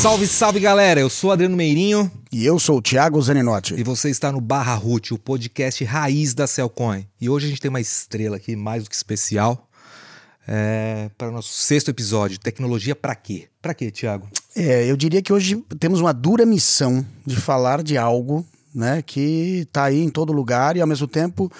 Salve, salve galera! Eu sou Adriano Meirinho. E eu sou o Thiago Zaninotti. E você está no Barra Root, o podcast raiz da Cellcoin. E hoje a gente tem uma estrela aqui mais do que especial é, para o nosso sexto episódio. Tecnologia para quê? Para quê, Thiago? É, eu diria que hoje temos uma dura missão de falar de algo né, que está aí em todo lugar e ao mesmo tempo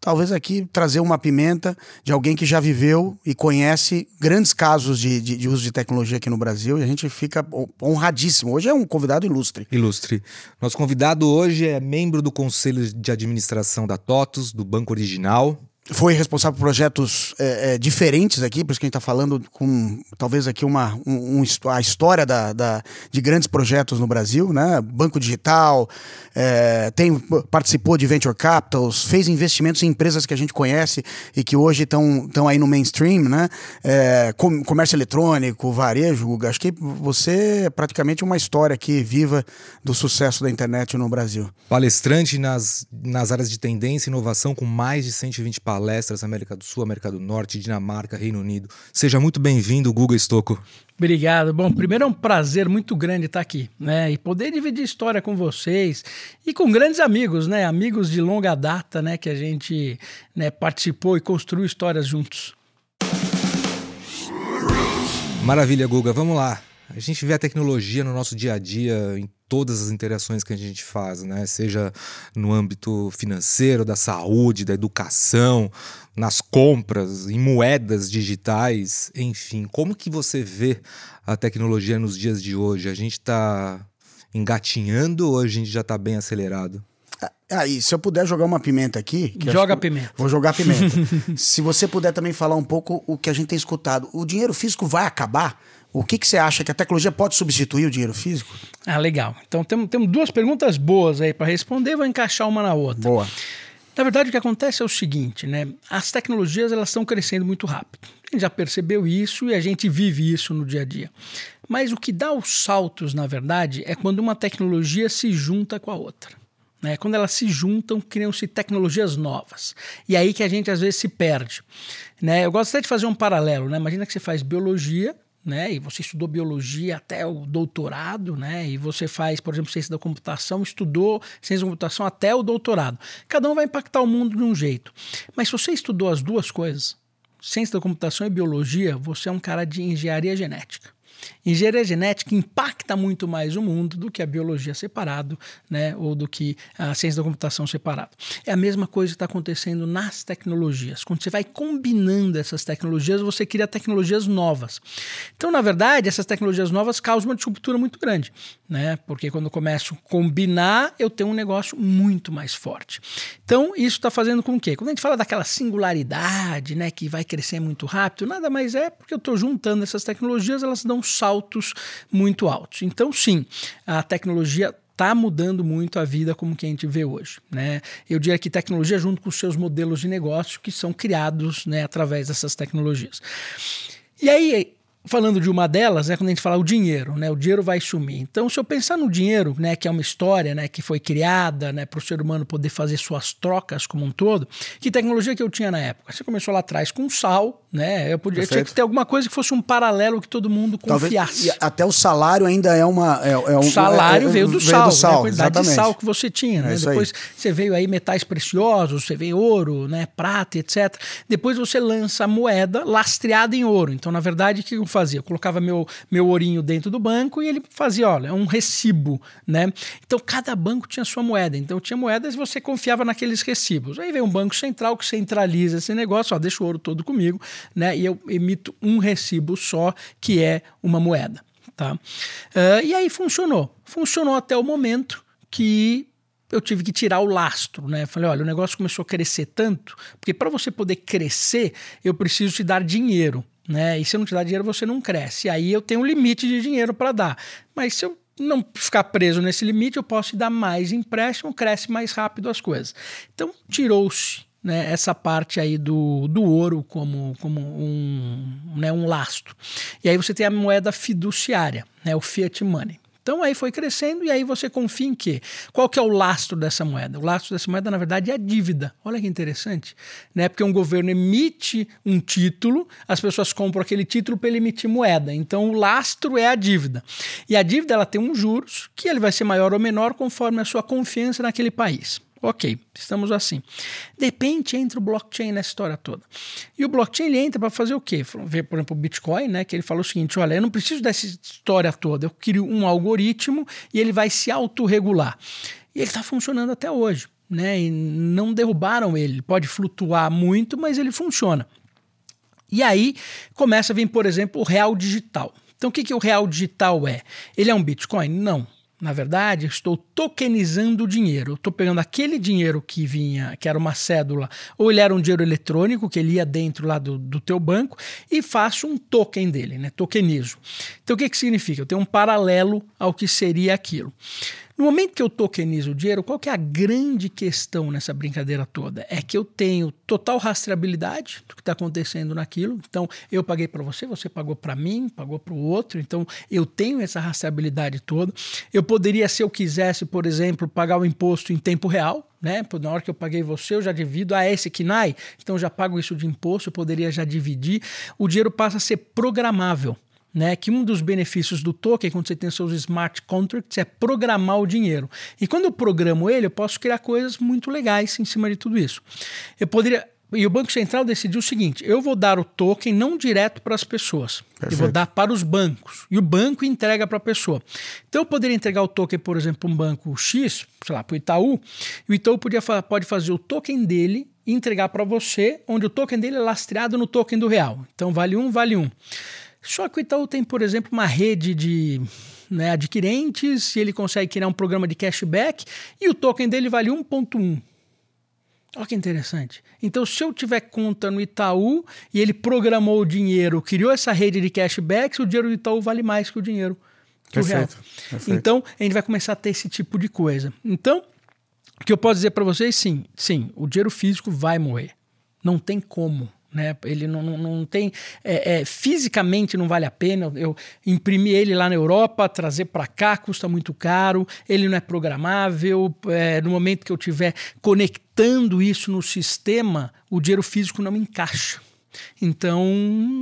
talvez aqui trazer uma pimenta de alguém que já viveu e conhece grandes casos de, de, de, uso de tecnologia aqui no Brasil e a gente fica honradíssimo. Hoje é um convidado ilustre. Ilustre. Nosso convidado hoje é membro do Conselho de Administração da TOTUS, do Banco Original, foi responsável por projetos é, é, diferentes aqui, por isso que a gente está falando com talvez aqui uma um, um, a história da, da, de grandes projetos no Brasil, né? Banco Digital, é, tem, participou de Venture Capitals, fez investimentos em empresas que a gente conhece e que hoje estão aí no mainstream, né? É, com, comércio eletrônico, varejo, acho que você é praticamente uma história aqui viva do sucesso da internet no Brasil. Palestrante nas, nas áreas de tendência e inovação com mais de 120 palestras palestras América do Sul, América do Norte, Dinamarca, Reino Unido. Seja muito bem-vindo, Guga Stocco. Obrigado. Bom, primeiro é um prazer muito grande estar aqui, né? E poder dividir história com vocês e com grandes amigos, né? Amigos de longa data, né? Que a gente né, participou e construiu histórias juntos. Maravilha, Guga. Vamos lá. A gente vê a tecnologia no nosso dia a dia, em todas as interações que a gente faz, né? Seja no âmbito financeiro, da saúde, da educação, nas compras, em moedas digitais, enfim. Como que você vê a tecnologia nos dias de hoje? A gente está engatinhando ou a gente já está bem acelerado? Aí, ah, se eu puder jogar uma pimenta aqui. Joga pimenta. Vou jogar pimenta. se você puder também falar um pouco o que a gente tem escutado. O dinheiro físico vai acabar? O que, que você acha que a tecnologia pode substituir o dinheiro físico? Ah, legal. Então temos, temos duas perguntas boas aí para responder, vou encaixar uma na outra. Boa. Na verdade, o que acontece é o seguinte, né? As tecnologias elas estão crescendo muito rápido. A gente já percebeu isso e a gente vive isso no dia a dia. Mas o que dá os saltos, na verdade, é quando uma tecnologia se junta com a outra. Né? Quando elas se juntam, criam-se tecnologias novas. E aí que a gente às vezes se perde. Né? Eu gosto até de fazer um paralelo. Né? Imagina que você faz biologia né? E você estudou biologia até o doutorado, né? E você faz, por exemplo, ciência da computação, estudou ciência da computação até o doutorado. Cada um vai impactar o mundo de um jeito. Mas se você estudou as duas coisas, ciência da computação e biologia, você é um cara de engenharia genética. Engenharia genética impacta muito mais o mundo do que a biologia separado, né, ou do que a ciência da computação separado. É a mesma coisa que está acontecendo nas tecnologias. Quando você vai combinando essas tecnologias, você cria tecnologias novas. Então, na verdade, essas tecnologias novas causam uma disruptura muito grande, né? Porque quando eu começo a combinar, eu tenho um negócio muito mais forte. Então, isso está fazendo com que, quando a gente fala daquela singularidade, né, que vai crescer muito rápido, nada mais é porque eu estou juntando essas tecnologias, elas dão saltos muito altos. Então, sim, a tecnologia está mudando muito a vida como que a gente vê hoje. Né? Eu diria que tecnologia junto com os seus modelos de negócio que são criados né, através dessas tecnologias. E aí, falando de uma delas, né, quando a gente fala o dinheiro, né, o dinheiro vai sumir. Então, se eu pensar no dinheiro, né, que é uma história, né, que foi criada, né, para o ser humano poder fazer suas trocas como um todo, que tecnologia que eu tinha na época? Você começou lá atrás com sal, né? Eu podia tinha que ter alguma coisa que fosse um paralelo que todo mundo confiasse. Talvez, até o salário ainda é uma é, é um, o salário é, veio do veio sal, do sal né, a quantidade exatamente. de sal que você tinha, né? É Depois aí. você veio aí metais preciosos, você veio ouro, né, prata, etc. Depois você lança a moeda lastreada em ouro. Então, na verdade, o que fazia? Eu colocava meu, meu ourinho dentro do banco e ele fazia, olha, é um recibo, né? Então cada banco tinha sua moeda. Então tinha moedas e você confiava naqueles recibos. Aí vem um banco central que centraliza esse negócio, ó, deixa o ouro todo comigo, né? E eu emito um recibo só, que é uma moeda. Tá? Uh, e aí funcionou. Funcionou até o momento que eu tive que tirar o lastro, né? Falei, olha, o negócio começou a crescer tanto, porque para você poder crescer, eu preciso te dar dinheiro né? E se eu não te dar dinheiro, você não cresce. Aí eu tenho um limite de dinheiro para dar. Mas se eu não ficar preso nesse limite, eu posso te dar mais empréstimo, cresce mais rápido as coisas. Então, tirou-se né, essa parte aí do, do ouro como, como um, né, um lastro. E aí você tem a moeda fiduciária, né, o fiat money. Então aí foi crescendo e aí você confia em quê? Qual que é o lastro dessa moeda? O lastro dessa moeda, na verdade, é a dívida. Olha que interessante, né? Porque um governo emite um título, as pessoas compram aquele título para ele emitir moeda. Então o lastro é a dívida. E a dívida ela tem um juros que ele vai ser maior ou menor conforme a sua confiança naquele país. Ok, estamos assim. De repente entra o blockchain nessa história toda. E o blockchain ele entra para fazer o quê? Ver, por exemplo, o Bitcoin, né? Que ele fala o seguinte: olha, eu não preciso dessa história toda, eu crio um algoritmo e ele vai se autorregular. E ele está funcionando até hoje. Né, e não derrubaram ele. Pode flutuar muito, mas ele funciona. E aí começa a vir, por exemplo, o real digital. Então, o que, que o real digital é? Ele é um Bitcoin? Não. Na verdade, estou tokenizando o dinheiro. Estou pegando aquele dinheiro que vinha, que era uma cédula, ou ele era um dinheiro eletrônico, que ele ia dentro lá do, do teu banco, e faço um token dele, né? Tokenizo. Então, o que, que significa? Eu tenho um paralelo ao que seria aquilo. No momento que eu tokenizo o dinheiro, qual que é a grande questão nessa brincadeira toda? É que eu tenho total rastreabilidade do que está acontecendo naquilo. Então, eu paguei para você, você pagou para mim, pagou para o outro. Então, eu tenho essa rastreabilidade toda. Eu poderia, se eu quisesse, por exemplo, pagar o imposto em tempo real, né? Na hora que eu paguei você, eu já divido. Ah, esse KNAI, então já pago isso de imposto, eu poderia já dividir. O dinheiro passa a ser programável né, que um dos benefícios do token, quando você tem seus smart contracts, é programar o dinheiro. E quando eu programo ele, eu posso criar coisas muito legais em cima de tudo isso. Eu poderia. E o Banco Central decidiu o seguinte: eu vou dar o token não direto para as pessoas, Perfeito. eu vou dar para os bancos. E o banco entrega para a pessoa. Então eu poderia entregar o token, por exemplo, para um banco X, sei lá, para o Itaú, e o Itaú podia, pode fazer o token dele e entregar para você, onde o token dele é lastreado no token do real. Então vale um, vale um. Só que o Itaú tem, por exemplo, uma rede de né, adquirentes e ele consegue criar um programa de cashback e o token dele vale 1,1. Olha que interessante. Então, se eu tiver conta no Itaú e ele programou o dinheiro, criou essa rede de cashbacks, o dinheiro do Itaú vale mais que o dinheiro que perfeito, o real. Perfeito. Então, a gente vai começar a ter esse tipo de coisa. Então, o que eu posso dizer para vocês, sim, sim, o dinheiro físico vai morrer. Não tem como. Né? Ele não, não, não tem. É, é, fisicamente não vale a pena. Eu imprimir ele lá na Europa, trazer para cá custa muito caro, ele não é programável. É, no momento que eu estiver conectando isso no sistema, o dinheiro físico não encaixa. Então,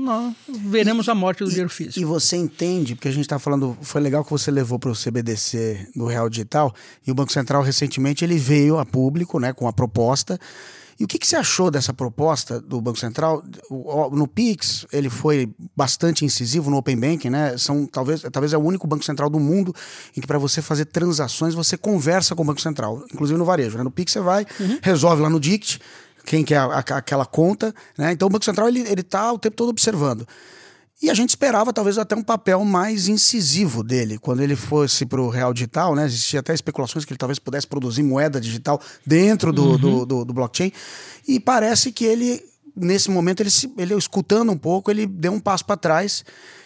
nós veremos e, a morte do e, dinheiro físico. E você entende, porque a gente está falando, foi legal que você levou para o CBDC do Real Digital, e o Banco Central recentemente ele veio a público né, com a proposta e o que, que você achou dessa proposta do Banco Central? No Pix, ele foi bastante incisivo no Open Banking, né? São, talvez, talvez é o único Banco Central do mundo em que para você fazer transações você conversa com o Banco Central, inclusive no varejo. Né? No Pix você vai, uhum. resolve lá no DICT, quem quer a, a, aquela conta, né? Então o Banco Central ele, ele tá o tempo todo observando. E a gente esperava talvez até um papel mais incisivo dele, quando ele fosse para o real digital, né? Existia até especulações que ele talvez pudesse produzir moeda digital dentro do, uhum. do, do, do, blockchain. E parece que ele, nesse momento, ele, ele escutando um pouco, ele deu um passo para trás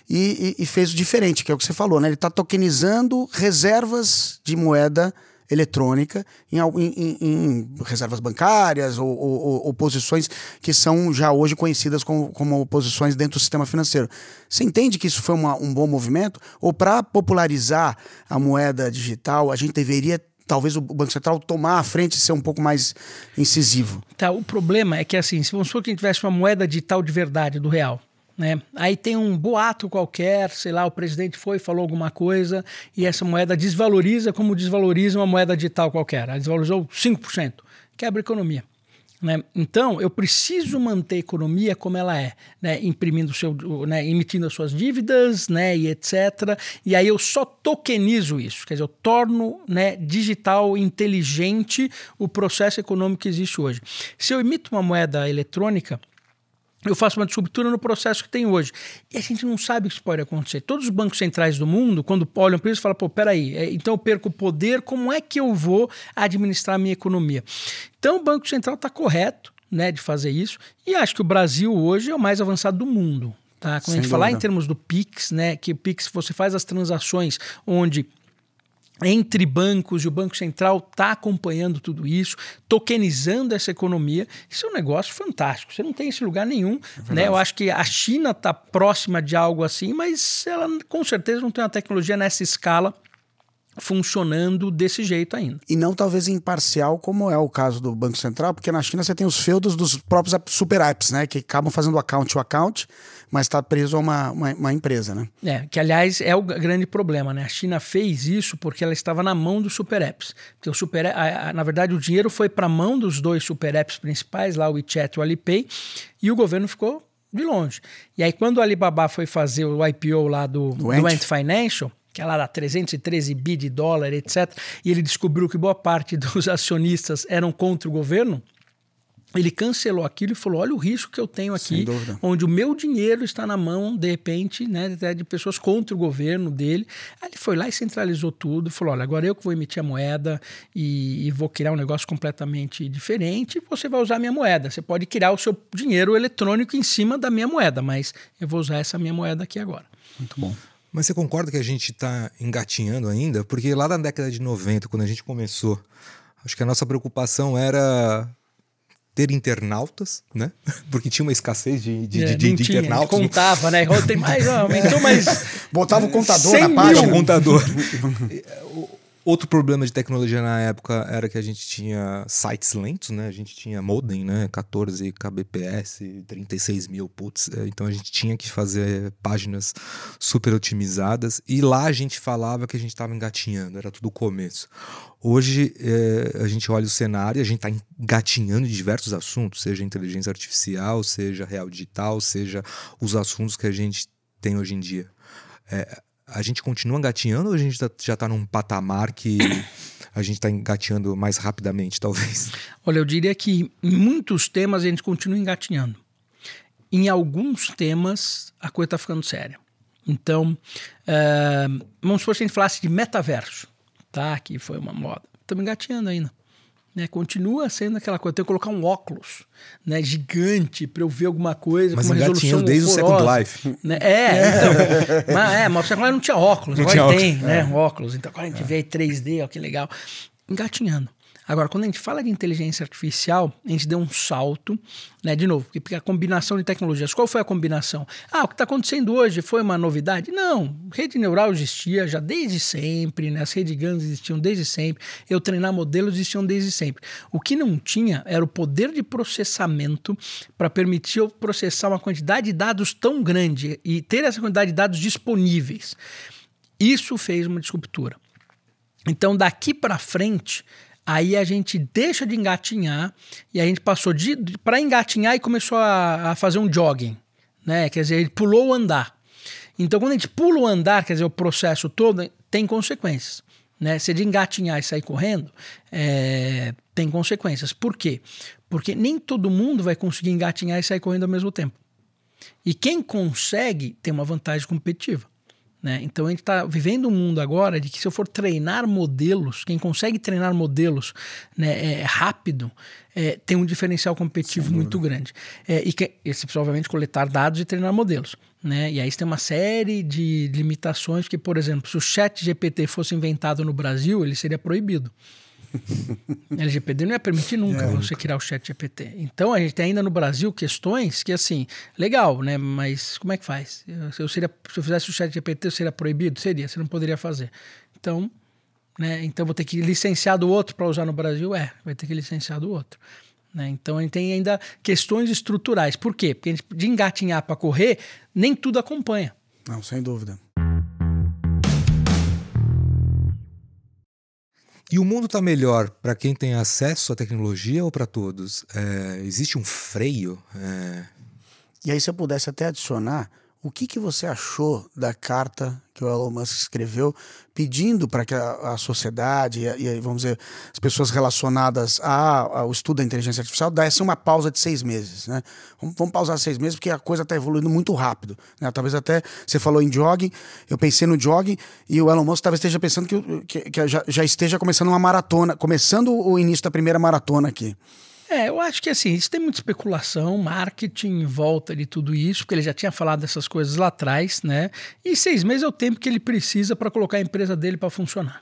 e, e, e, fez o diferente, que é o que você falou, né? Ele está tokenizando reservas de moeda eletrônica em, em, em reservas bancárias ou, ou, ou, posições que são já hoje conhecidas como, como posições dentro do sistema financeiro. Você entende que isso foi uma, um bom movimento? Ou para popularizar a moeda digital, a gente deveria talvez o Banco Central tomar a frente e ser um pouco mais incisivo. Tá, o problema é que assim, se vamos supor que a gente tivesse uma moeda digital de verdade, do real, né? Aí tem um boato qualquer, sei lá, o presidente foi falou alguma coisa e essa moeda desvaloriza como desvaloriza uma moeda digital qualquer. Ela desvalorizou 5%. Quebra a economia. Né? Então, eu preciso manter a economia como ela é, né? imprimindo seu, né? emitindo as suas dívidas né? e etc. E aí eu só tokenizo isso, quer dizer, eu torno né, digital, inteligente o processo econômico que existe hoje. Se eu emito uma moeda eletrônica, eu faço uma disruptura no processo que tem hoje. E a gente não sabe o que isso pode acontecer. Todos os bancos centrais do mundo, quando olham para isso, falam, pô, peraí, é, então eu perco o poder, como é que eu vou administrar a minha economia? Então o Banco Central está correto né, de fazer isso, e acho que o Brasil hoje é o mais avançado do mundo. Tá? Quando Sem a gente dúvida. falar em termos do PIX, né, que o PIX você faz as transações onde entre bancos e o Banco Central está acompanhando tudo isso, tokenizando essa economia. Isso é um negócio fantástico. Você não tem esse lugar nenhum. É né? Eu acho que a China está próxima de algo assim, mas ela com certeza não tem uma tecnologia nessa escala funcionando desse jeito ainda. E não talvez imparcial, como é o caso do Banco Central, porque na China você tem os feudos dos próprios super apps, né? Que acabam fazendo account to account, mas está preso a uma, uma, uma, empresa, né? É, que aliás é o grande problema, né? A China fez isso porque ela estava na mão dos super apps. Porque o super, a, a, na verdade, o dinheiro foi para a mão dos dois super apps principais, lá o WeChat e o Alipay, e o governo ficou de longe. E aí, quando o Alibaba foi fazer o IPO lá do, do Ant Financial, que ela era 313 bi de dólar, etc., e ele descobriu que boa parte dos acionistas eram contra o governo, ele cancelou aquilo e falou: olha o risco que eu tenho aqui, onde o meu dinheiro está na mão, de repente, né, de pessoas contra o governo dele. Aí ele foi lá e centralizou tudo, falou: olha, agora eu que vou emitir a moeda e, e vou criar um negócio completamente diferente. Você vai usar a minha moeda. Você pode criar o seu dinheiro eletrônico em cima da minha moeda, mas eu vou usar essa minha moeda aqui agora. Muito bom. Mas você concorda que a gente está engatinhando ainda? Porque lá na década de 90, quando a gente começou, acho que a nossa preocupação era ter internautas, né? Porque tinha uma escassez de, de, é, de, de tinha, internautas. Contava, né? Tem mais, aumentou mais. Botava o contador na página. O contador. Outro problema de tecnologia na época era que a gente tinha sites lentos, né? A gente tinha modem, né? 14 kbps, 36 mil putz. É, então a gente tinha que fazer páginas super otimizadas. E lá a gente falava que a gente estava engatinhando, era tudo o começo. Hoje é, a gente olha o cenário a gente está engatinhando diversos assuntos, seja inteligência artificial, seja real digital, seja os assuntos que a gente tem hoje em dia. É, a gente continua engatinhando ou a gente tá, já está num patamar que a gente está engatinhando mais rapidamente, talvez? Olha, eu diria que em muitos temas a gente continua engatinhando. Em alguns temas a coisa está ficando séria. Então, uh, vamos supor que a gente falasse de metaverso, tá? Que foi uma moda. Estamos engatinhando ainda. Né, continua sendo aquela coisa, tem que colocar um óculos né, gigante para eu ver alguma coisa mas com uma resolução desde horrorosa, o Second Life. Né? É, então, mas, é, mas o Second Life não tinha óculos, não agora tinha tem óculos. né, é. óculos, então agora a gente é. vê 3D, ó, que legal. Engatinhando. Agora, quando a gente fala de inteligência artificial, a gente deu um salto, né? De novo, porque a combinação de tecnologias. Qual foi a combinação? Ah, o que está acontecendo hoje foi uma novidade? Não, rede neural existia já desde sempre, né? As redes grandes existiam desde sempre, eu treinar modelos existiam desde sempre. O que não tinha era o poder de processamento para permitir eu processar uma quantidade de dados tão grande e ter essa quantidade de dados disponíveis. Isso fez uma disruptura. Então, daqui para frente, Aí a gente deixa de engatinhar e a gente passou de, para engatinhar e começou a, a, fazer um jogging, né? Quer dizer, ele pulou o andar. Então, quando a gente pula o andar, quer dizer, o processo todo tem consequências. Né? Se de engatinhar e sair correndo, é, tem consequências. Por quê? Porque nem todo mundo vai conseguir engatinhar e sair correndo ao mesmo tempo. E quem consegue tem uma vantagem competitiva. Né? Então a gente está vivendo um mundo agora de que se eu for treinar modelos, quem consegue treinar modelos né, é, rápido é, tem um diferencial competitivo muito grande. É, e que, esse obviamente coletar dados e treinar modelos. Né? E aí você tem uma série de limitações que, por exemplo, se o chat GPT fosse inventado no Brasil, ele seria proibido. LGPD não ia permitir nunca é, você criar o chat GPT. Então a gente tem ainda no Brasil questões que, assim, legal, né? Mas como é que faz? Se eu, seria, se eu fizesse o chat GPT, eu seria proibido? Seria, você não poderia fazer. Então, né? Então vou ter que licenciar do outro para usar no Brasil? É, vai ter que licenciar do outro. Né? Então a gente tem ainda questões estruturais. Por quê? Porque gente, de engatinhar para correr, nem tudo acompanha. Não, sem dúvida. E o mundo está melhor para quem tem acesso à tecnologia ou para todos? É, existe um freio? É... E aí, se eu pudesse até adicionar, o que, que você achou da carta que o Elon Musk escreveu pedindo para que a, a sociedade e, e, vamos dizer, as pessoas relacionadas a, ao estudo da inteligência artificial dessem uma pausa de seis meses, né? Vamos, vamos pausar seis meses porque a coisa está evoluindo muito rápido, né? Talvez até, você falou em jogging, eu pensei no jogging e o Elon Musk talvez esteja pensando que, que, que já, já esteja começando uma maratona, começando o início da primeira maratona aqui. É, eu acho que assim, isso tem muita especulação, marketing em volta de tudo isso, porque ele já tinha falado dessas coisas lá atrás, né? E seis meses é o tempo que ele precisa para colocar a empresa dele para funcionar.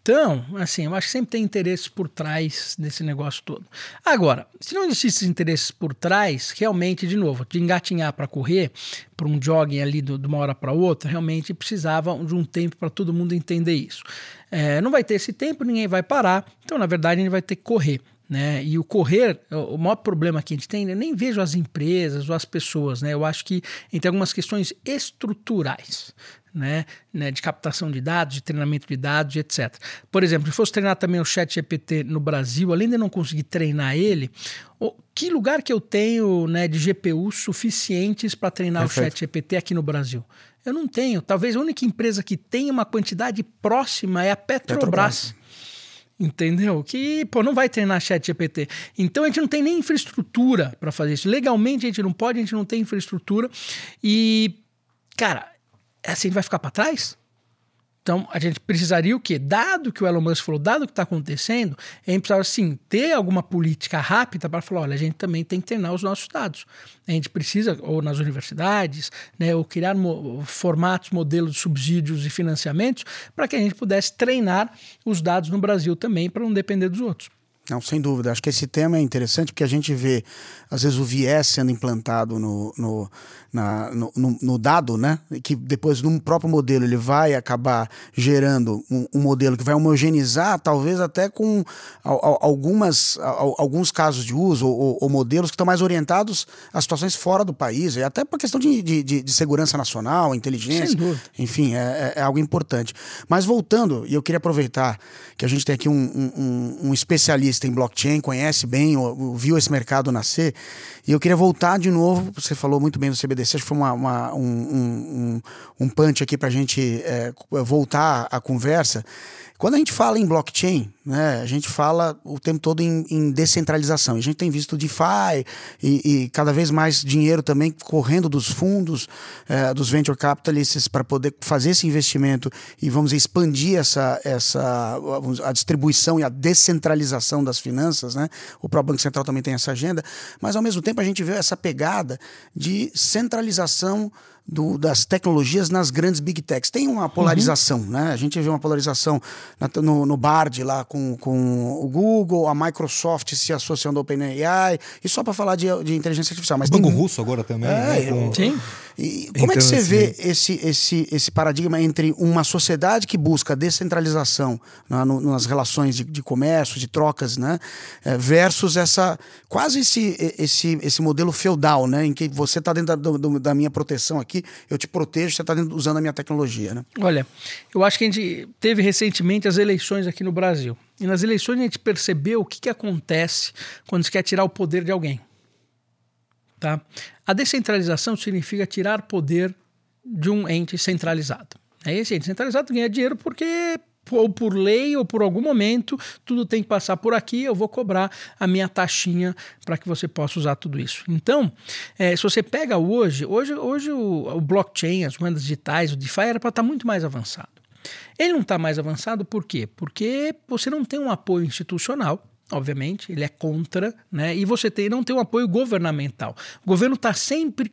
Então, assim, eu acho que sempre tem interesses por trás desse negócio todo. Agora, se não existissem interesses por trás, realmente, de novo, de engatinhar para correr, para um jogging ali do, de uma hora para outra, realmente precisava de um tempo para todo mundo entender isso. É, não vai ter esse tempo, ninguém vai parar, então, na verdade, a gente vai ter que correr. Né? E o correr, o maior problema que a gente tem, eu nem vejo as empresas ou as pessoas, né? Eu acho que tem algumas questões estruturais né, né, de captação de dados, de treinamento de dados, etc. Por exemplo, se fosse treinar também o Chat GPT no Brasil, além de não conseguir treinar ele, que lugar que eu tenho né, de GPU suficientes para treinar Perfeito. o Chat GPT aqui no Brasil? Eu não tenho. Talvez a única empresa que tem uma quantidade próxima é a Petrobras. Petrobras. Entendeu? Que, pô, não vai treinar chat GPT. Então a gente não tem nem infraestrutura para fazer isso. Legalmente a gente não pode, a gente não tem infraestrutura. E, cara, assim a gente vai ficar para trás? Então, a gente precisaria o quê? Dado que o Elon Musk falou, dado que está acontecendo, a gente precisava, sim, ter alguma política rápida para falar, olha, a gente também tem que treinar os nossos dados. A gente precisa, ou nas universidades, né, ou criar mo formatos, modelos de subsídios e financiamentos para que a gente pudesse treinar os dados no Brasil também, para não depender dos outros. Não, sem dúvida. Acho que esse tema é interessante porque a gente vê, às vezes, o viés sendo implantado no, no, na, no, no, no, dado, né? Que depois, num próprio modelo, ele vai acabar gerando um, um modelo que vai homogeneizar, talvez até com algumas, alguns casos de uso ou, ou, modelos que estão mais orientados a situações fora do país, e até por questão de, de, de segurança nacional, inteligência. Enfim, é, é, é, algo importante. Mas voltando, e eu queria aproveitar que a gente tem aqui um, um, um especialista em blockchain, conhece bem, viu esse mercado nascer, e eu queria voltar de novo, você falou muito bem do CBD acho que foi uma, uma um, um, um punch aqui para a gente é, voltar à conversa. Quando a gente fala em blockchain, né, a gente fala o tempo todo em, em descentralização. A gente tem visto DeFi e, e, cada vez mais dinheiro também correndo dos fundos, é, dos venture capitalists para poder fazer esse investimento e vamos expandir essa, essa a distribuição e a descentralização das finanças. Né? O próprio Banco Central também tem essa agenda, mas ao mesmo tempo a gente vê essa pegada de centralização do, das tecnologias nas grandes big techs. Tem uma polarização, uhum. né? A gente vê uma polarização na, no, no Bard lá com, com o Google, a Microsoft se associando ao OpenAI, e só para falar de, de inteligência artificial. Mas o Banco tem... Russo agora também. É, né? com... Sim. E como é que você vê esse, esse, esse paradigma entre uma sociedade que busca descentralização né, no, nas relações de, de, comércio, de trocas, né, é, versus essa quase esse, esse, esse modelo feudal, né, em que você está dentro da, do, da, minha proteção aqui, eu te protejo, você está usando a minha tecnologia. Né? Olha, eu acho que a gente teve recentemente as eleições aqui no Brasil. E nas eleições a gente percebeu o que, que acontece quando se quer tirar o poder de alguém. Tá? A descentralização significa tirar poder de um ente centralizado. É esse ente centralizado ganha dinheiro porque ou por lei ou por algum momento, tudo tem que passar por aqui, eu vou cobrar a minha taxinha para que você possa usar tudo isso. Então, é, se você pega hoje, hoje, hoje o, o blockchain, as moedas digitais, o DeFi era para estar tá muito mais avançado. Ele não está mais avançado por quê? Porque você não tem um apoio institucional obviamente, ele é contra, né? E você tem, não tem um apoio governamental. O governo está sempre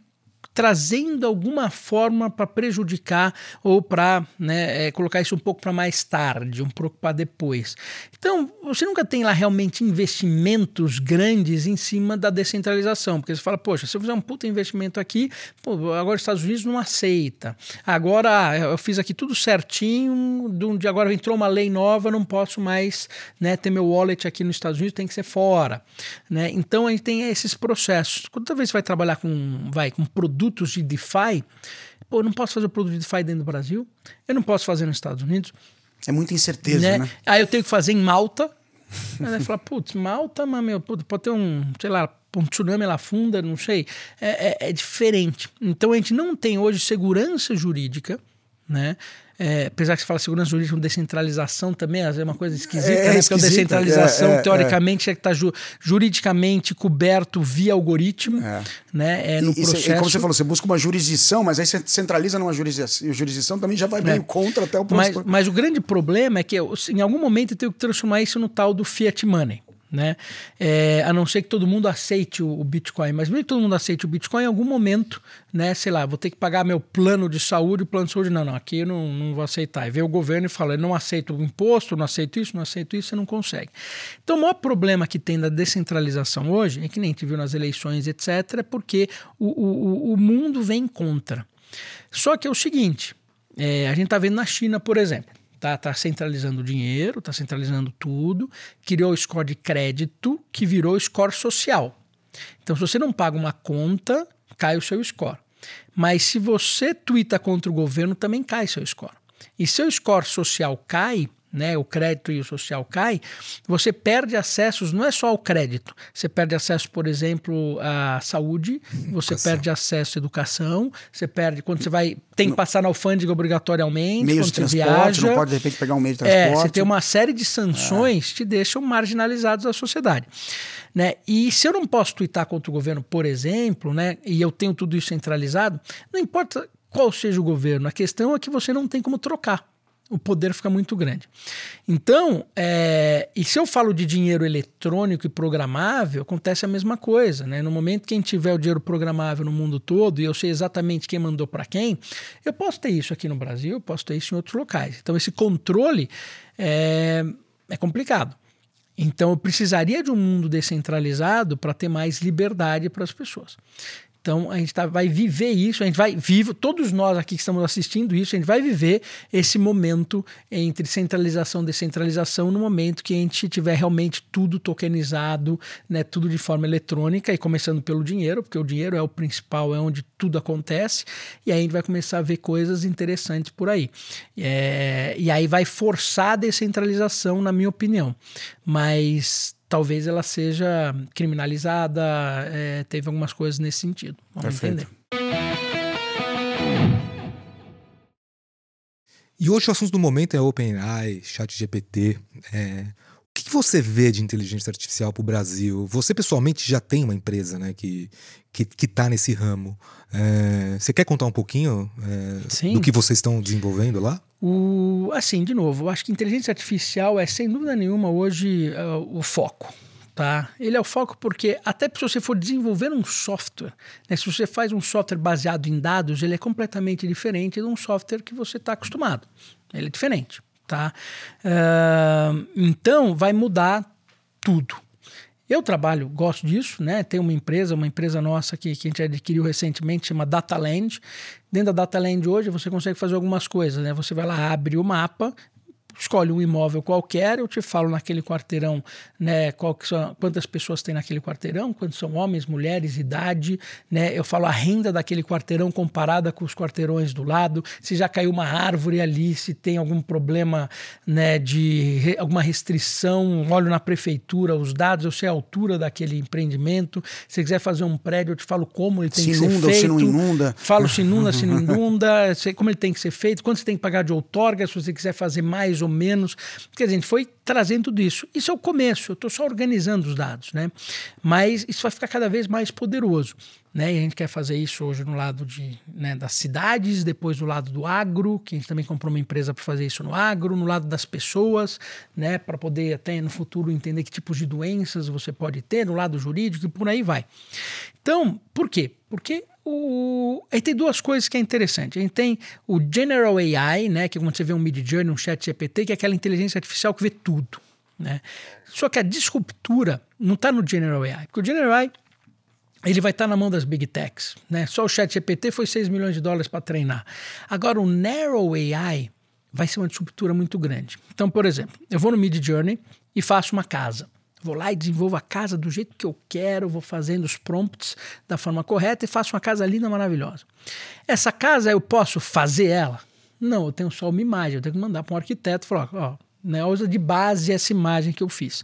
trazendo alguma forma para prejudicar ou para né, é, colocar isso um pouco para mais tarde, um pouco para depois. Então, você nunca tem lá realmente investimentos grandes em cima da descentralização, porque você fala, poxa, se eu fizer um puta investimento aqui, pô, agora os Estados Unidos não aceita. Agora ah, eu fiz aqui tudo certinho, de agora entrou uma lei nova, não posso mais né, ter meu wallet aqui nos Estados Unidos, tem que ser fora. Né? Então a gente tem esses processos. Toda vez que você vai trabalhar com, vai, com produtos produtos de DeFi, pô, eu não posso fazer o produto de DeFi dentro do Brasil, eu não posso fazer nos Estados Unidos. É muita incerteza, né? né? Aí eu tenho que fazer em Malta. Aí vai falar, putz, Malta, mas meu, putz, pode ter um, sei lá, um tsunami lá funda, não sei. É, é, é diferente. Então a gente não tem hoje segurança jurídica, né? É, apesar que você fala segurança jurídica com descentralização também, é uma coisa esquisita, é, né? Porque a descentralização, é, é, teoricamente, é que está ju juridicamente coberto via algoritmo, é. né? É no e, processo... E, como você falou, você busca uma jurisdição, mas aí você centraliza numa jurisdição, jurisdição também já vai meio contra até o mas, mas o grande problema é que em algum momento eu tenho que transformar isso no tal do fiat money. Né? É, a não ser que todo mundo aceite o, o, Bitcoin, mas mesmo que todo mundo aceite o Bitcoin, em algum momento, né? Sei lá, vou ter que pagar meu plano de saúde, o plano de saúde, não, não, aqui eu não, não vou aceitar. E vem o governo e fala, eu não aceito o imposto, não aceito isso, não aceito isso, você não consegue. Então, o maior problema que tem da descentralização hoje, é que nem a gente viu nas eleições, etc., é porque o, o, o mundo vem contra. Só que é o seguinte, é, a gente está vendo na China, por exemplo tá, tá centralizando o dinheiro, tá centralizando tudo, criou o score de crédito que virou score social. Então, se você não paga uma conta, cai o seu score. Mas se você twitta contra o governo, também cai seu score. E seu score social cai, né, o crédito e o social cai, você perde acessos, não é só ao crédito, você perde acesso, por exemplo, à saúde, você educação. perde acesso à educação, você perde quando você vai, tem que passar na alfândega obrigatoriamente, meio quando de você viaja, não pode de repente pegar um meio de transporte. É, você tem uma série de sanções é. que te deixam marginalizados da sociedade. Né? E se eu não posso twittar contra o governo, por exemplo, né, e eu tenho tudo isso centralizado, não importa qual seja o governo, a questão é que você não tem como trocar o poder fica muito grande. Então, é, e se eu falo de dinheiro eletrônico e programável, acontece a mesma coisa. Né? No momento que gente tiver o dinheiro programável no mundo todo e eu sei exatamente quem mandou para quem, eu posso ter isso aqui no Brasil, posso ter isso em outros locais. Então, esse controle é, é complicado. Então, eu precisaria de um mundo descentralizado para ter mais liberdade para as pessoas. Então a gente tá, vai viver isso, a gente vai vivo, todos nós aqui que estamos assistindo isso, a gente vai viver esse momento entre centralização e descentralização no momento que a gente tiver realmente tudo tokenizado, né, tudo de forma eletrônica e começando pelo dinheiro, porque o dinheiro é o principal, é onde tudo acontece, e aí a gente vai começar a ver coisas interessantes por aí. É, e aí vai forçar a descentralização, na minha opinião. Mas talvez ela seja criminalizada, é, teve algumas coisas nesse sentido. Vamos Perfeito. entender. E hoje o assunto do momento é OpenAI, ChatGPT. É, o que você vê de inteligência artificial para o Brasil? Você pessoalmente já tem uma empresa né, que está que, que tá nesse ramo. É, você quer contar um pouquinho é, do que vocês estão desenvolvendo lá? O, assim, de novo, eu acho que inteligência artificial é sem dúvida nenhuma hoje uh, o foco. Tá? Ele é o foco porque, até se você for desenvolver um software, né, se você faz um software baseado em dados, ele é completamente diferente de um software que você está acostumado. Ele é diferente. Tá? Uh, então, vai mudar tudo. Eu trabalho, gosto disso, né? Tem uma empresa, uma empresa nossa que, que a gente adquiriu recentemente, chama Dataland. Dentro da Dataland hoje você consegue fazer algumas coisas, né? Você vai lá, abre o mapa, escolhe um imóvel qualquer, eu te falo naquele quarteirão, né, são, quantas pessoas tem naquele quarteirão, quantos são homens, mulheres, idade, né, eu falo a renda daquele quarteirão comparada com os quarteirões do lado, se já caiu uma árvore ali, se tem algum problema, né, de alguma restrição, olho na prefeitura, os dados, eu sei a altura daquele empreendimento, se quiser fazer um prédio, eu te falo como ele tem se que inunda, ser feito. Se não inunda. Falo se inunda, se não inunda, como ele tem que ser feito, quanto você tem que pagar de outorga, se você quiser fazer mais ou ou menos. Quer dizer, a gente foi trazendo tudo isso. Isso é o começo, eu estou só organizando os dados, né? Mas isso vai ficar cada vez mais poderoso. Né? E a gente quer fazer isso hoje no lado de, né, das cidades, depois do lado do agro, que a gente também comprou uma empresa para fazer isso no agro, no lado das pessoas, né, para poder até no futuro entender que tipos de doenças você pode ter, no lado jurídico e por aí vai. Então, por quê? Porque o... Aí tem duas coisas que é interessante. A gente tem o General AI, né, que é quando você vê um Mid Journey, um Chat GPT, que é aquela inteligência artificial que vê tudo. Né? Só que a disruptura não está no General AI, porque o General AI ele vai estar tá na mão das big techs. Né? Só o Chat GPT foi 6 milhões de dólares para treinar. Agora, o Narrow AI vai ser uma disruptura muito grande. Então, por exemplo, eu vou no Mid Journey e faço uma casa. Vou lá e desenvolvo a casa do jeito que eu quero, vou fazendo os prompts da forma correta e faço uma casa linda, maravilhosa. Essa casa eu posso fazer ela? Não, eu tenho só uma imagem, eu tenho que mandar para um arquiteto e falar: ó, né, usa de base essa imagem que eu fiz.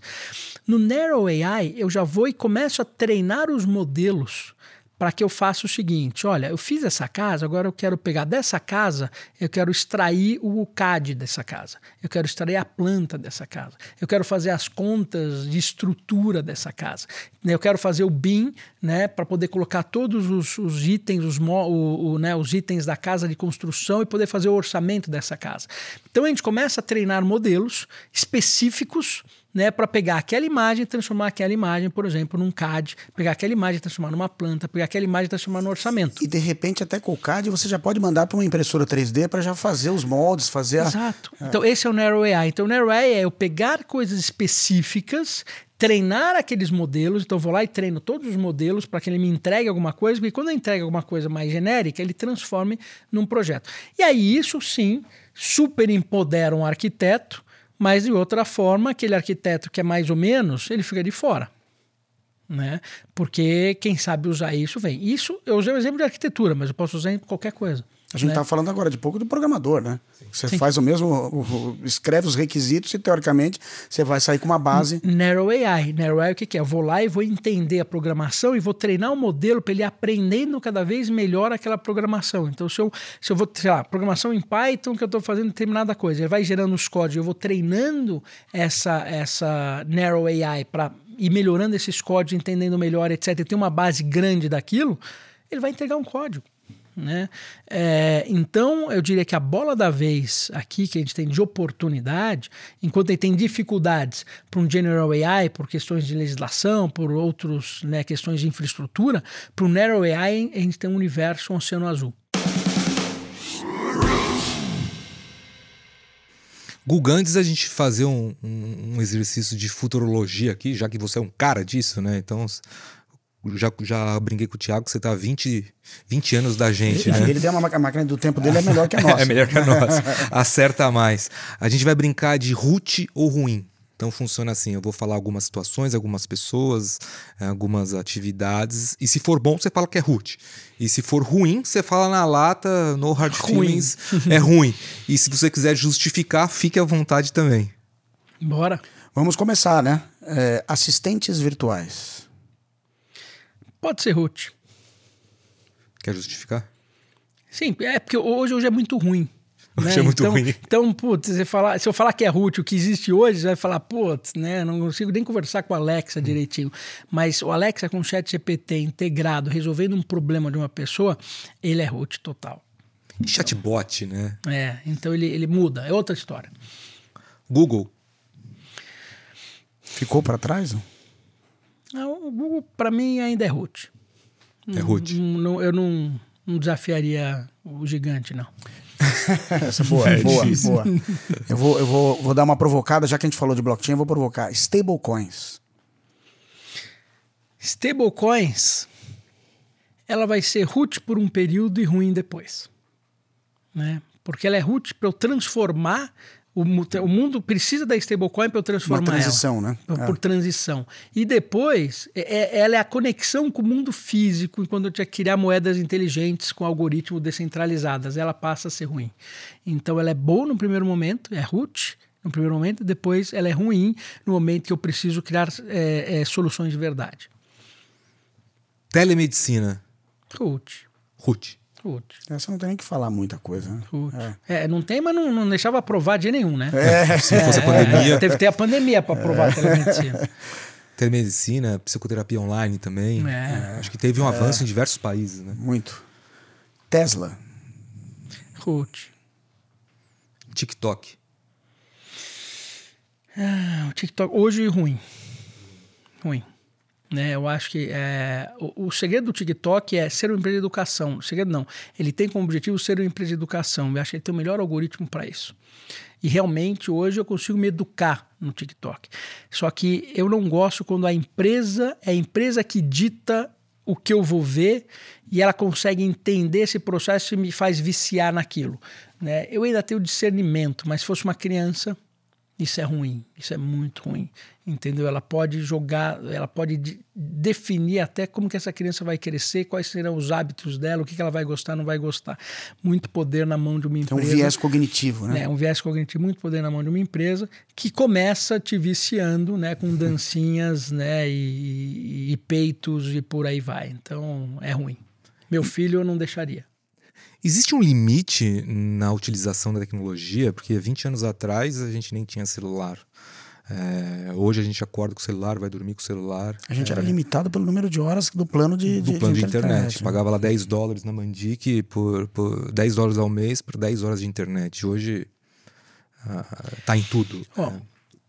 No Narrow AI, eu já vou e começo a treinar os modelos para que eu faça o seguinte: olha, eu fiz essa casa, agora eu quero pegar dessa casa, eu quero extrair o CAD dessa casa, eu quero extrair a planta dessa casa, eu quero fazer as contas de estrutura dessa casa, eu quero fazer o BIM, né, para poder colocar todos os, os itens, os, o, o, né, os itens da casa de construção e poder fazer o orçamento dessa casa. Então a gente começa a treinar modelos específicos né, para pegar aquela imagem e transformar aquela imagem, por exemplo, num CAD, pegar aquela imagem e transformar numa planta, pegar aquela imagem e transformar no orçamento. E de repente até com o CAD você já pode mandar para uma impressora 3D para já fazer os moldes, fazer a... Exato. Então esse é o Narrow AI. Então o Narrow AI é eu pegar coisas específicas, treinar aqueles modelos, então eu vou lá e treino todos os modelos para que ele me entregue alguma coisa, porque quando eu entrego alguma coisa mais genérica, ele transforme num projeto. E aí isso sim super empodera um arquiteto mas de outra forma, aquele arquiteto que é mais ou menos, ele fica de fora. Né? Porque quem sabe usar isso vem. Isso, eu usei o exemplo de arquitetura, mas eu posso usar em qualquer coisa. A gente está né? falando agora de pouco do programador, né? Você Sim. faz o mesmo, o, o, escreve os requisitos e teoricamente você vai sair com uma base. Narrow AI. Narrow AI o que, que é? Eu vou lá e vou entender a programação e vou treinar o um modelo para ele aprendendo cada vez melhor aquela programação. Então, se eu, se eu vou, sei lá, programação em Python que eu estou fazendo determinada coisa, ele vai gerando os códigos, eu vou treinando essa, essa Narrow AI para ir melhorando esses códigos, entendendo melhor, etc. E ter uma base grande daquilo, ele vai entregar um código. Né? É, então, eu diria que a bola da vez aqui que a gente tem de oportunidade, enquanto ele tem dificuldades para um General AI, por questões de legislação, por outras né, questões de infraestrutura, para o Narrow AI a gente tem um universo, um oceano azul. Guga, antes a gente fazer um, um, um, exercício de futurologia aqui, já que você é um cara disso, né? Então, já, já brinquei com o Thiago que você tá há 20, 20 anos da gente. Ele, né? ele tem uma a máquina do tempo dele é melhor que a nossa. é melhor que a nossa. Acerta mais. A gente vai brincar de root ou ruim. Então funciona assim: eu vou falar algumas situações, algumas pessoas, algumas atividades, e se for bom, você fala que é root. E se for ruim, você fala na lata, no hard ruim. feelings, é ruim. E se você quiser justificar, fique à vontade também. Bora. Vamos começar, né? É, assistentes virtuais. Pode ser root. Quer justificar? Sim, é porque hoje, hoje é muito ruim. Hoje né? é muito então, ruim. Então, putz, você falar, se eu falar que é root, o que existe hoje, você vai falar, putz, né? Não consigo nem conversar com o Alexa hum. direitinho. Mas o Alexa com o chat GPT integrado, resolvendo um problema de uma pessoa, ele é root total. Chatbot, né? É, então ele, ele muda, é outra história. Google. Ficou para trás? Não? O Google, para mim, ainda é root. É root. Não, eu não, não desafiaria o gigante, não. Essa é boa, é boa, difícil. boa. Eu, vou, eu vou, vou dar uma provocada, já que a gente falou de blockchain, eu vou provocar. Stablecoins. Stablecoins, ela vai ser root por um período e ruim depois. Né? Porque ela é root para eu transformar o, o, mundo precisa da stablecoin para eu transformar Uma transição, ela, né? Por, é. por, transição. E depois, é, é, ela é a conexão com o mundo físico, quando eu tinha que criar moedas inteligentes com algoritmos descentralizadas. Ela passa a ser ruim. Então, ela é boa no primeiro momento, é root no primeiro momento, depois ela é ruim no momento que eu preciso criar é, é soluções de verdade. Telemedicina. Root. Root. Putz. Essa não tem nem que falar muita coisa, né? É. é. não tem, mas não, não deixava aprovar de nenhum, né? É, se fosse a pandemia. Teve que ter a pandemia para aprovar a telemedicina. Telemedicina, psicoterapia online também. É. Acho que teve um avanço em diversos países, né? Muito. Tesla. Root. TikTok. Ah, o TikTok hoje ruim. Ruim. Né? Eu acho que é, o, o, segredo do TikTok é ser uma empresa de educação. O segredo não. Ele tem como objetivo ser uma empresa de educação. Eu acho que ele tem o melhor algoritmo para isso. E realmente hoje eu consigo me educar no TikTok. Só que eu não gosto quando a empresa é a empresa que dita o que eu vou ver e ela consegue entender esse processo e me faz viciar naquilo. Né? Eu ainda tenho discernimento, mas se fosse uma criança, isso é ruim, isso é muito ruim entendeu? Ela pode jogar, ela pode de, definir até como que essa criança vai crescer, quais serão os hábitos dela, o que, que ela vai gostar, não vai gostar. Muito poder na mão de uma empresa. É um viés cognitivo, né? É um viés cognitivo, muito poder na mão de uma empresa que começa te viciando, né, com dancinhas, né, e, e peitos e por aí vai. Então é ruim. Meu filho eu não deixaria. Existe um limite na utilização da tecnologia? Porque 20 anos atrás a gente nem tinha celular. É, hoje a gente acorda com o celular, vai dormir com o celular. A gente é, era limitado pelo número de horas do plano de, do de, plano de, de internet. internet. Né? Pagava lá 10 dólares na Mandic por, por 10 dólares ao mês por 10 horas de internet. Hoje uh, tá em tudo. Oh,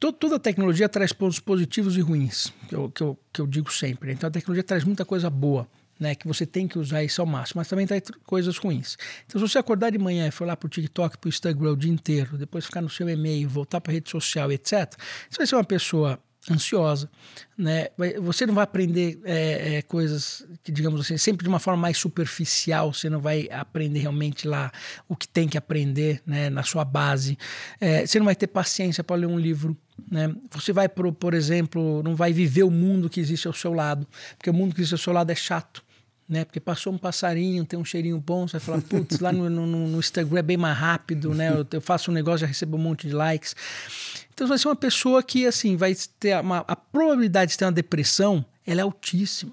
to, toda tecnologia traz pontos positivos e ruins, que eu, que eu, que eu digo sempre. Então a tecnologia traz muita coisa boa. Né, que você tem que usar isso ao máximo, mas também traz coisas ruins. Então, se você acordar de manhã e for lá para o TikTok, para o Instagram o dia inteiro, depois ficar no seu e-mail, voltar para a rede social, etc., você vai ser uma pessoa ansiosa, né? Você não vai aprender é, é, coisas que, digamos assim, sempre de uma forma mais superficial. Você não vai aprender realmente lá o que tem que aprender, né? Na sua base. É, você não vai ter paciência para ler um livro, né? Você vai, por, por exemplo, não vai viver o mundo que existe ao seu lado, porque o mundo que existe ao seu lado é chato né? Porque passou um passarinho, tem um cheirinho bom, você vai falar, putz, lá no, no, no, Instagram é bem mais rápido, né? Eu, eu, faço um negócio, já recebo um monte de likes. Então, você vai ser uma pessoa que, assim, vai ter uma, a probabilidade de ter uma depressão, ela é altíssima.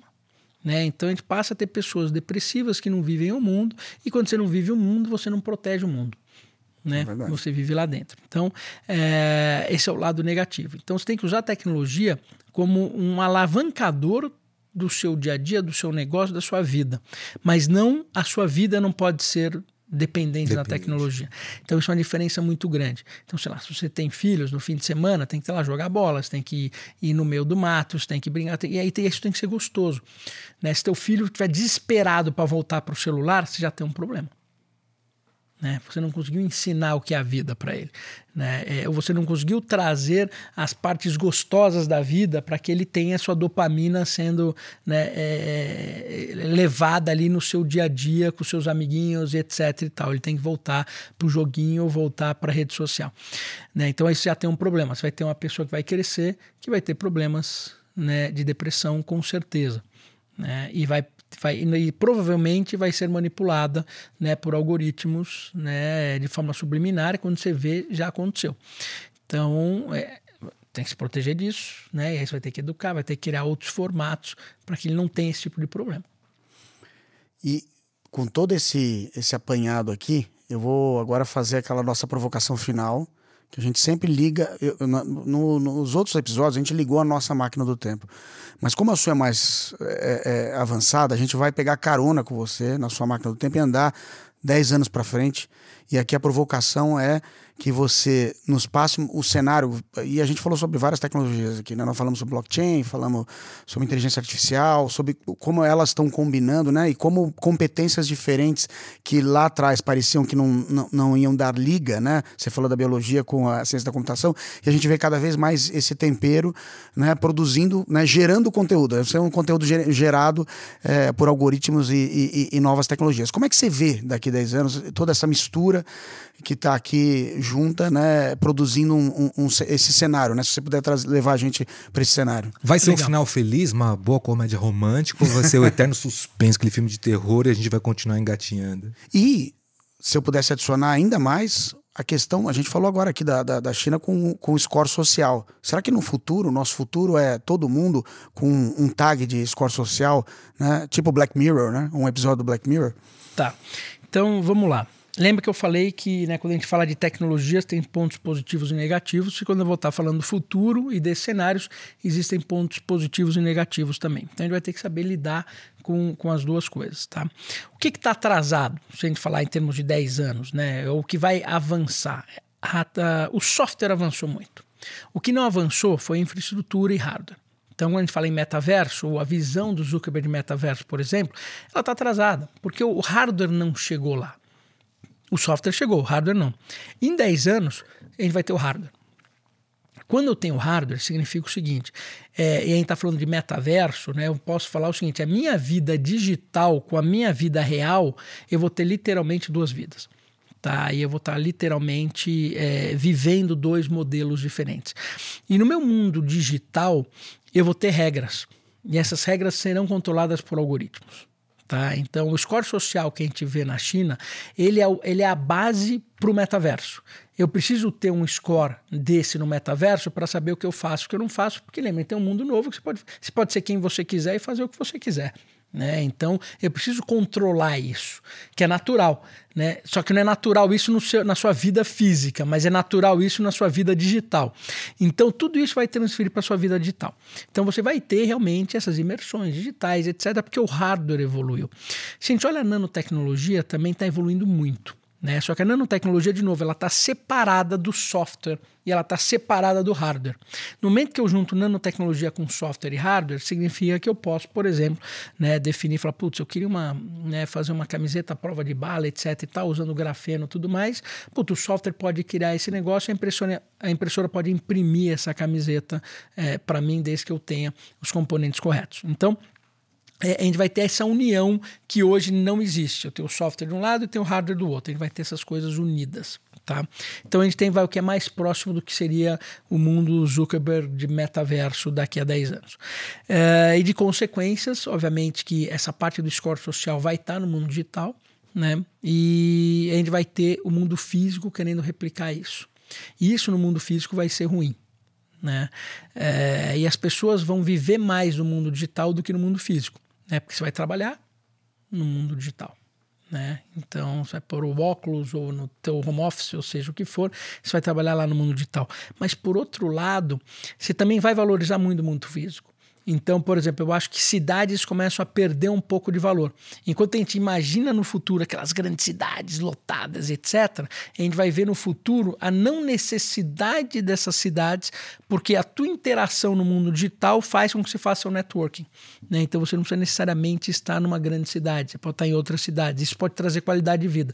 Né? Então a gente passa a ter pessoas depressivas que não vivem o mundo, e quando você não vive o mundo, você não protege o mundo. Né? É você vive lá dentro. Então, é, esse é o lado negativo. Então, você tem que usar a tecnologia como um alavancador do seu dia a dia, do seu negócio, da sua vida. Mas não, a sua vida não pode ser dependentes da tecnologia. Então isso é uma diferença muito grande. Então, sei lá, se você tem filhos no fim de semana, tem que ir lá jogar bola, você tem que ir no meio do mato, você tem que brincar, tem, e aí tem, isso tem que ser gostoso. Né? Se teu filho estiver desesperado para voltar para o celular, você já tem um problema. Né? Você não conseguiu ensinar o que é a vida para ele. Né? É, você não conseguiu trazer as partes gostosas da vida para que ele tenha sua dopamina sendo né, é, é, levada ali no seu dia a dia com seus amiguinhos, etc. E tal. Ele tem que voltar para o joguinho ou voltar para a rede social. Né? Então aí você já tem um problema. Você vai ter uma pessoa que vai crescer que vai ter problemas né, de depressão com certeza. Né? E vai vai, e provavelmente vai ser manipulada né, por algoritmos né, de forma subliminar, quando você vê, já aconteceu. Então, é, tem que se proteger disso, né? E aí você vai ter que educar, vai ter que criar outros formatos para que ele não tenha esse tipo de problema. E com todo esse, esse apanhado aqui, eu vou agora fazer aquela nossa provocação final que a gente sempre liga. Eu, no, nos outros episódios, a gente ligou a nossa máquina do tempo. Mas como a sua é mais é, é, avançada, a gente vai pegar carona com você na sua máquina do tempo e andar 10 anos para frente. E aqui a provocação é que você nos passe o cenário. E a gente falou sobre várias tecnologias aqui, né? Nós falamos sobre blockchain, falamos sobre inteligência artificial, sobre como elas estão combinando, né? E como competências diferentes que lá atrás pareciam que não, não, não, iam dar liga, né? Você falou da biologia com a ciência da computação, e a gente vê cada vez mais esse tempero, né? Produzindo, né? gerando conteúdo. Isso é um conteúdo gerado é, por algoritmos e, e, e novas tecnologias. Como é que você vê daqui a 10 anos toda essa mistura que está aqui junta, né, produzindo um, um, um, esse cenário, né? Se você puder trazer, levar a gente para esse cenário. Vai ser Legal. um final feliz, uma boa comédia romântica, ou vai ser o eterno suspense, aquele filme de terror, e a gente vai continuar engatinhando? E se eu pudesse adicionar ainda mais a questão, a gente falou agora aqui da, da, da, China com, com score social. Será que no futuro, o nosso futuro é todo mundo com um tag de score social, né? Tipo Black Mirror, né? Um episódio do Black Mirror? Tá. Então vamos lá. Lembra que eu falei que né, quando a gente fala de tecnologias tem pontos positivos e negativos, e quando eu vou estar falando do futuro e desses cenários, existem pontos positivos e negativos também. Então a gente vai ter que saber lidar com, com as duas coisas. Tá? O que está atrasado, se a gente falar em termos de 10 anos, né, o que vai avançar? A, a, o software avançou muito. O que não avançou foi infraestrutura e hardware. Então, quando a gente fala em metaverso, ou a visão do Zuckerberg de metaverso, por exemplo, ela está atrasada, porque o hardware não chegou lá. O software chegou, o hardware não. Em 10 anos, a gente vai ter o hardware. Quando eu tenho hardware, significa o seguinte: é, e a gente está falando de metaverso, né? Eu posso falar o seguinte: a minha vida digital com a minha vida real, eu vou ter literalmente duas vidas. Tá? E eu vou estar tá literalmente é, vivendo dois modelos diferentes. E no meu mundo digital, eu vou ter regras. E essas regras serão controladas por algoritmos. Tá? Então, o score social que a gente vê na China, ele é, ele é a base para o metaverso. Eu preciso ter um score desse no metaverso para saber o que eu faço, o que eu não faço, porque lembra, tem um mundo novo que você pode, você pode ser quem você quiser e fazer o que você quiser. Né? Então eu preciso controlar isso, que é natural. Né? Só que não é natural isso seu, na sua vida física, mas é natural isso na sua vida digital. Então tudo isso vai transferir para sua vida digital. Então você vai ter realmente essas imersões digitais, etc., porque o hardware evoluiu. Se a gente olha a nanotecnologia, também está evoluindo muito. Né? Só que a nanotecnologia, de novo, ela está separada do software e ela está separada do hardware. No momento que eu junto nanotecnologia com software e hardware, significa que eu posso, por exemplo, né, definir, falar, putz, eu queria uma, né, fazer uma camiseta à prova de bala, etc e tal, usando grafeno e tudo mais. Putz, o software pode criar esse negócio, a impressora, a impressora pode imprimir essa camiseta é, para mim, desde que eu tenha os componentes corretos. Então, a gente vai ter essa união que hoje não existe. Eu tenho o software de um lado e tenho o hardware do outro. A gente vai ter essas coisas unidas. Tá? Então a gente tem vai, o que é mais próximo do que seria o mundo Zuckerberg de metaverso daqui a 10 anos. É, e de consequências, obviamente que essa parte do score social vai estar no mundo digital, né? E a gente vai ter o mundo físico querendo replicar isso. E isso no mundo físico vai ser ruim. Né? É, e as pessoas vão viver mais no mundo digital do que no mundo físico né? Porque você vai trabalhar no mundo digital. Né? Então, você vai pôr o óculos ou no teu home office, ou seja, o que for, você vai trabalhar lá no mundo digital. Mas, por outro lado, você também vai valorizar muito o mundo físico. Então, por exemplo, eu acho que cidades começam a perder um pouco de valor. Enquanto a gente imagina no futuro aquelas grandes cidades lotadas, etc., a gente vai ver no futuro a não necessidade dessas cidades, porque a tua interação no mundo digital faz com que você faça o networking. Né? Então, você não precisa necessariamente estar numa grande cidade, você pode estar em outras cidades. Isso pode trazer qualidade de vida.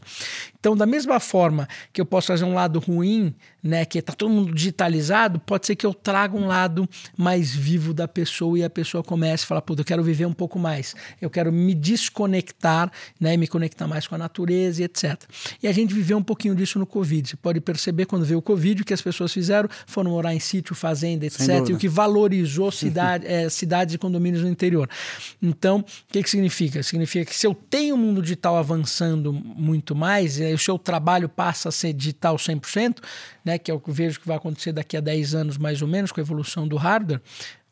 Então, da mesma forma que eu posso trazer um lado ruim, né, que está todo mundo digitalizado, pode ser que eu traga um lado mais vivo da pessoa e a pessoa comece a falar, puta, eu quero viver um pouco mais, eu quero me desconectar, né, me conectar mais com a natureza e etc. E a gente viveu um pouquinho disso no Covid. Você pode perceber quando veio o Covid, o que as pessoas fizeram foram morar em sítio, fazenda, etc. E o que valorizou cidade, é, cidades e condomínios no interior. Então, o que, que significa? Significa que se eu tenho o mundo digital avançando muito mais, e o seu trabalho passa a ser digital 100%, né, que é o que eu vejo que vai acontecer daqui a 10 anos mais ou menos com a evolução do hardware,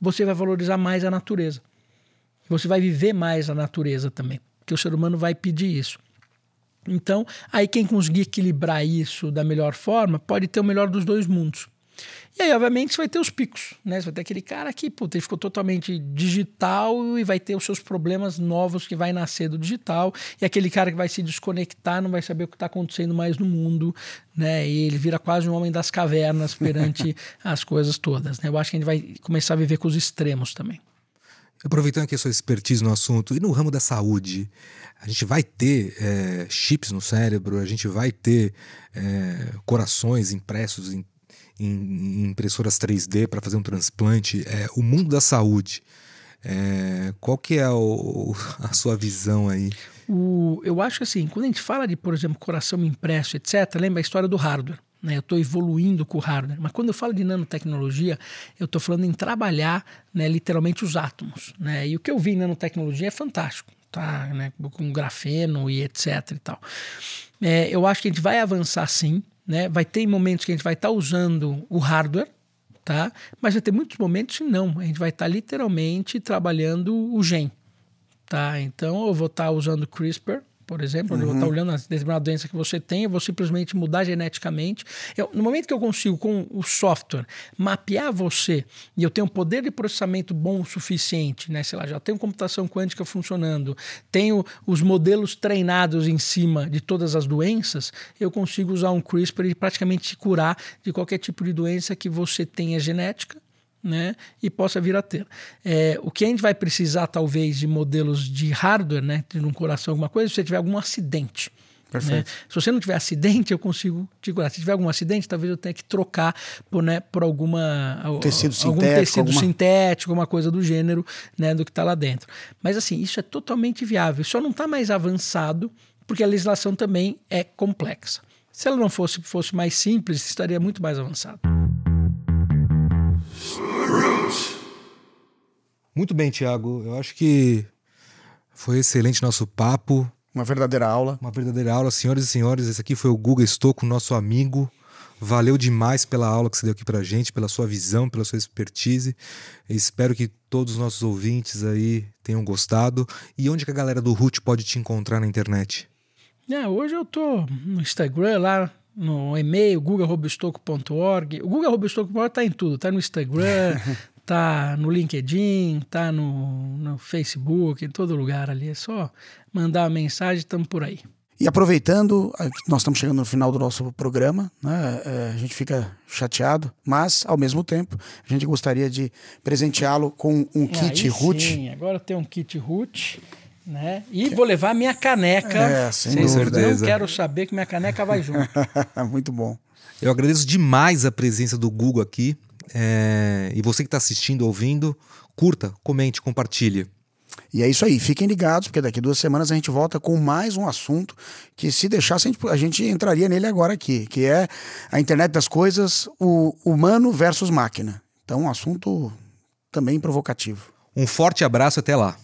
você vai valorizar mais a natureza. Você vai viver mais a natureza também, porque o ser humano vai pedir isso. Então, aí quem conseguir equilibrar isso da melhor forma pode ter o melhor dos dois mundos. E aí, obviamente, você vai ter os picos, né? Você vai ter aquele cara que, puta, ele ficou totalmente digital e vai ter os seus problemas novos que vai nascer do digital. E aquele cara que vai se desconectar não vai saber o que está acontecendo mais no mundo, né? E ele vira quase um homem das cavernas perante as coisas todas, né? Eu acho que a gente vai começar a viver com os extremos também. Aproveitando aqui a sua expertise no assunto, e no ramo da saúde, a gente vai ter é, chips no cérebro, a gente vai ter é, corações impressos em em, impressoras 3D para fazer um transplante, é, o mundo da saúde. É, qual que é o, a sua visão aí? O, eu acho que assim, quando a gente fala de, por exemplo, coração impresso, etc., lembra a história do hardware. Né? Eu estou evoluindo com o hardware. Mas quando eu falo de nanotecnologia, eu estou falando em trabalhar né, literalmente os átomos. Né? E o que eu vi em nanotecnologia é fantástico. Tá, né, com grafeno e etc e tal. É, eu acho que a gente vai avançar sim, né? Vai ter momentos que a gente vai estar tá usando o hardware, tá? Mas vai ter muitos momentos que não. A gente vai estar tá literalmente trabalhando o gen, tá? Então eu vou estar tá usando CRISPR, por exemplo, uhum. eu vou estar olhando a determinada doença que você tem, eu vou simplesmente mudar geneticamente. Eu, no momento que eu consigo, com o software, mapear você e eu tenho um poder de processamento bom o suficiente, né? Sei lá, já tenho computação quântica funcionando, tenho os modelos treinados em cima de todas as doenças, eu consigo usar um CRISPR e praticamente te curar de qualquer tipo de doença que você tenha genética né, e possa vir a ter. É, o que a gente vai precisar, talvez, de modelos de hardware, né, de um coração, alguma coisa, se você tiver algum acidente. Né? Se você não tiver acidente, eu consigo te curar. Se tiver algum acidente, talvez eu tenha que trocar por, né, por alguma tecido algum sintético, tecido alguma... sintético, alguma coisa do gênero, né, do que está lá dentro. Mas assim, isso é totalmente viável. Só não está mais avançado porque a legislação também é complexa. Se ela não fosse, fosse mais simples, estaria muito mais avançado. Muito bem, Tiago. Eu acho que foi excelente nosso papo. Uma verdadeira aula. Uma verdadeira aula. Senhoras e senhores, esse aqui foi o Guga Estouco, nosso amigo. Valeu demais pela aula que você deu aqui pra gente, pela sua visão, pela sua expertise. espero que todos os nossos ouvintes aí tenham gostado. E onde que a galera do RUT pode te encontrar na internet? É, hoje eu tô no Instagram lá, no e-mail, gugarobestoco.org. O Guga Robestoco tá em tudo, tá no Instagram, tá no LinkedIn, tá no, no Facebook, em todo lugar ali. É só mandar uma mensagem, estamos por aí. E aproveitando, nós estamos chegando no final do nosso programa, né? É, a gente fica chateado, mas ao mesmo tempo a gente gostaria de presenteá-lo com um kit root. Sim, agora tem um kit root. Né? E vou levar minha caneca. É, sem certeza. Não quero saber que minha caneca vai junto. Muito bom. Eu agradeço demais a presença do Google aqui. É... E você que está assistindo, ouvindo, curta, comente, compartilhe. E é isso aí, fiquem ligados, porque daqui duas semanas a gente volta com mais um assunto que, se deixasse, a gente, entraria nele agora aqui, que é a internet das coisas, o humano versus máquina. Então, um assunto também provocativo. Um forte abraço até lá.